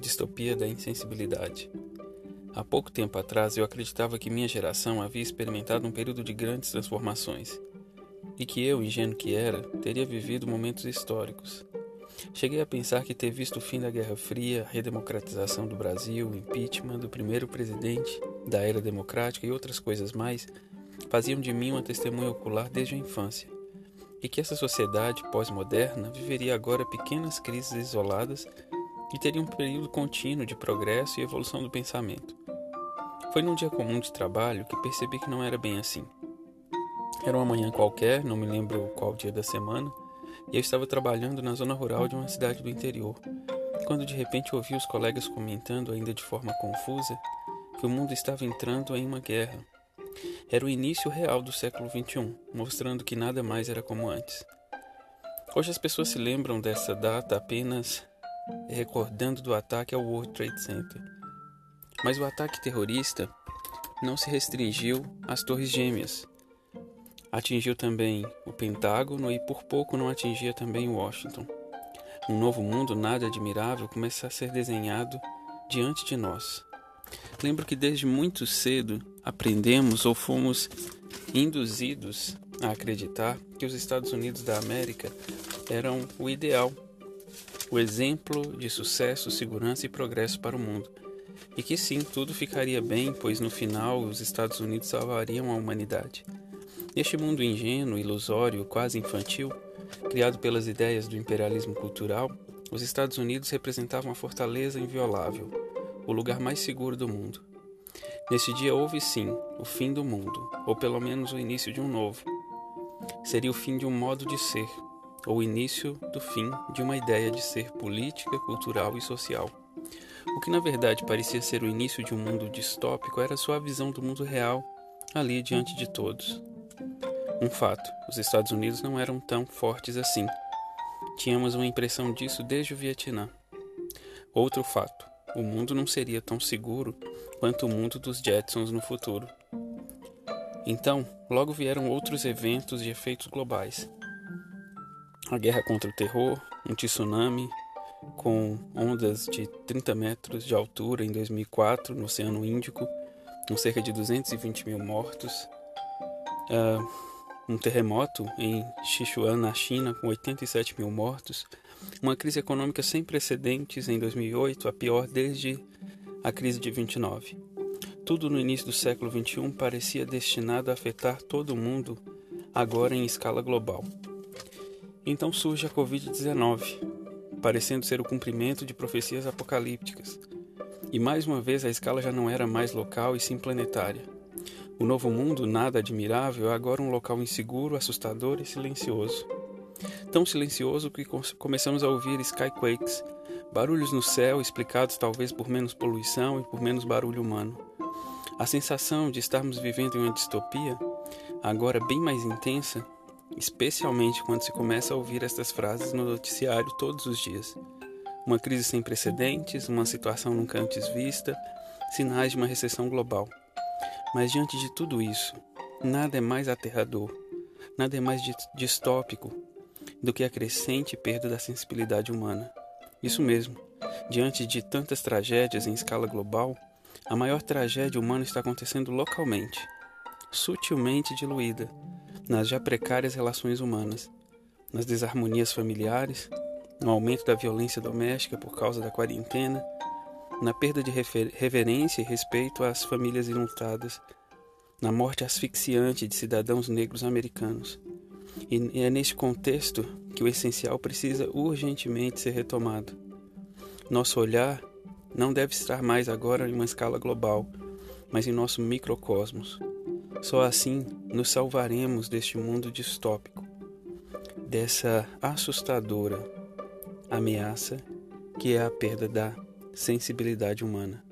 distopia da insensibilidade. Há pouco tempo atrás eu acreditava que minha geração havia experimentado um período de grandes transformações e que eu, ingênuo que era, teria vivido momentos históricos. Cheguei a pensar que ter visto o fim da Guerra Fria, a redemocratização do Brasil, o impeachment do primeiro presidente da era democrática e outras coisas mais faziam de mim uma testemunha ocular desde a infância, e que essa sociedade pós-moderna viveria agora pequenas crises isoladas e teria um período contínuo de progresso e evolução do pensamento. Foi num dia comum de trabalho que percebi que não era bem assim. Era uma manhã qualquer, não me lembro qual dia da semana, e eu estava trabalhando na zona rural de uma cidade do interior, quando de repente ouvi os colegas comentando, ainda de forma confusa, que o mundo estava entrando em uma guerra. Era o início real do século XXI, mostrando que nada mais era como antes. Hoje as pessoas se lembram dessa data apenas recordando do ataque ao World Trade Center. Mas o ataque terrorista não se restringiu às Torres Gêmeas. Atingiu também o Pentágono e por pouco não atingia também Washington. Um novo mundo nada admirável começa a ser desenhado diante de nós. Lembro que desde muito cedo aprendemos ou fomos induzidos a acreditar que os Estados Unidos da América eram o ideal o exemplo de sucesso, segurança e progresso para o mundo. E que sim, tudo ficaria bem, pois no final os Estados Unidos salvariam a humanidade. Neste mundo ingênuo, ilusório, quase infantil, criado pelas ideias do imperialismo cultural, os Estados Unidos representavam a fortaleza inviolável, o lugar mais seguro do mundo. Nesse dia houve sim o fim do mundo, ou pelo menos o início de um novo. Seria o fim de um modo de ser, ou início do fim de uma ideia de ser política, cultural e social. O que na verdade parecia ser o início de um mundo distópico era sua visão do mundo real ali diante de todos. Um fato: os Estados Unidos não eram tão fortes assim. Tínhamos uma impressão disso desde o Vietnã. Outro fato: o mundo não seria tão seguro quanto o mundo dos Jetsons no futuro. Então, logo vieram outros eventos e efeitos globais a guerra contra o terror, um tsunami com ondas de 30 metros de altura em 2004 no Oceano Índico, com cerca de 220 mil mortos, uh, um terremoto em Sichuan, na China, com 87 mil mortos, uma crise econômica sem precedentes em 2008, a pior desde a crise de 29. Tudo no início do século XXI parecia destinado a afetar todo o mundo, agora em escala global. Então surge a Covid-19, parecendo ser o cumprimento de profecias apocalípticas. E mais uma vez a escala já não era mais local e sim planetária. O novo mundo, nada admirável, é agora um local inseguro, assustador e silencioso. Tão silencioso que começamos a ouvir skyquakes, barulhos no céu explicados talvez por menos poluição e por menos barulho humano. A sensação de estarmos vivendo em uma distopia, agora bem mais intensa, especialmente quando se começa a ouvir estas frases no noticiário todos os dias. Uma crise sem precedentes, uma situação nunca antes vista, sinais de uma recessão global. Mas diante de tudo isso, nada é mais aterrador, nada é mais distópico do que a crescente perda da sensibilidade humana. Isso mesmo, diante de tantas tragédias em escala global, a maior tragédia humana está acontecendo localmente, sutilmente diluída, nas já precárias relações humanas, nas desarmonias familiares, no aumento da violência doméstica por causa da quarentena, na perda de reverência e respeito às famílias enlutadas, na morte asfixiante de cidadãos negros americanos. E é neste contexto que o essencial precisa urgentemente ser retomado. Nosso olhar não deve estar mais agora em uma escala global, mas em nosso microcosmos. Só assim nos salvaremos deste mundo distópico, dessa assustadora ameaça que é a perda da sensibilidade humana.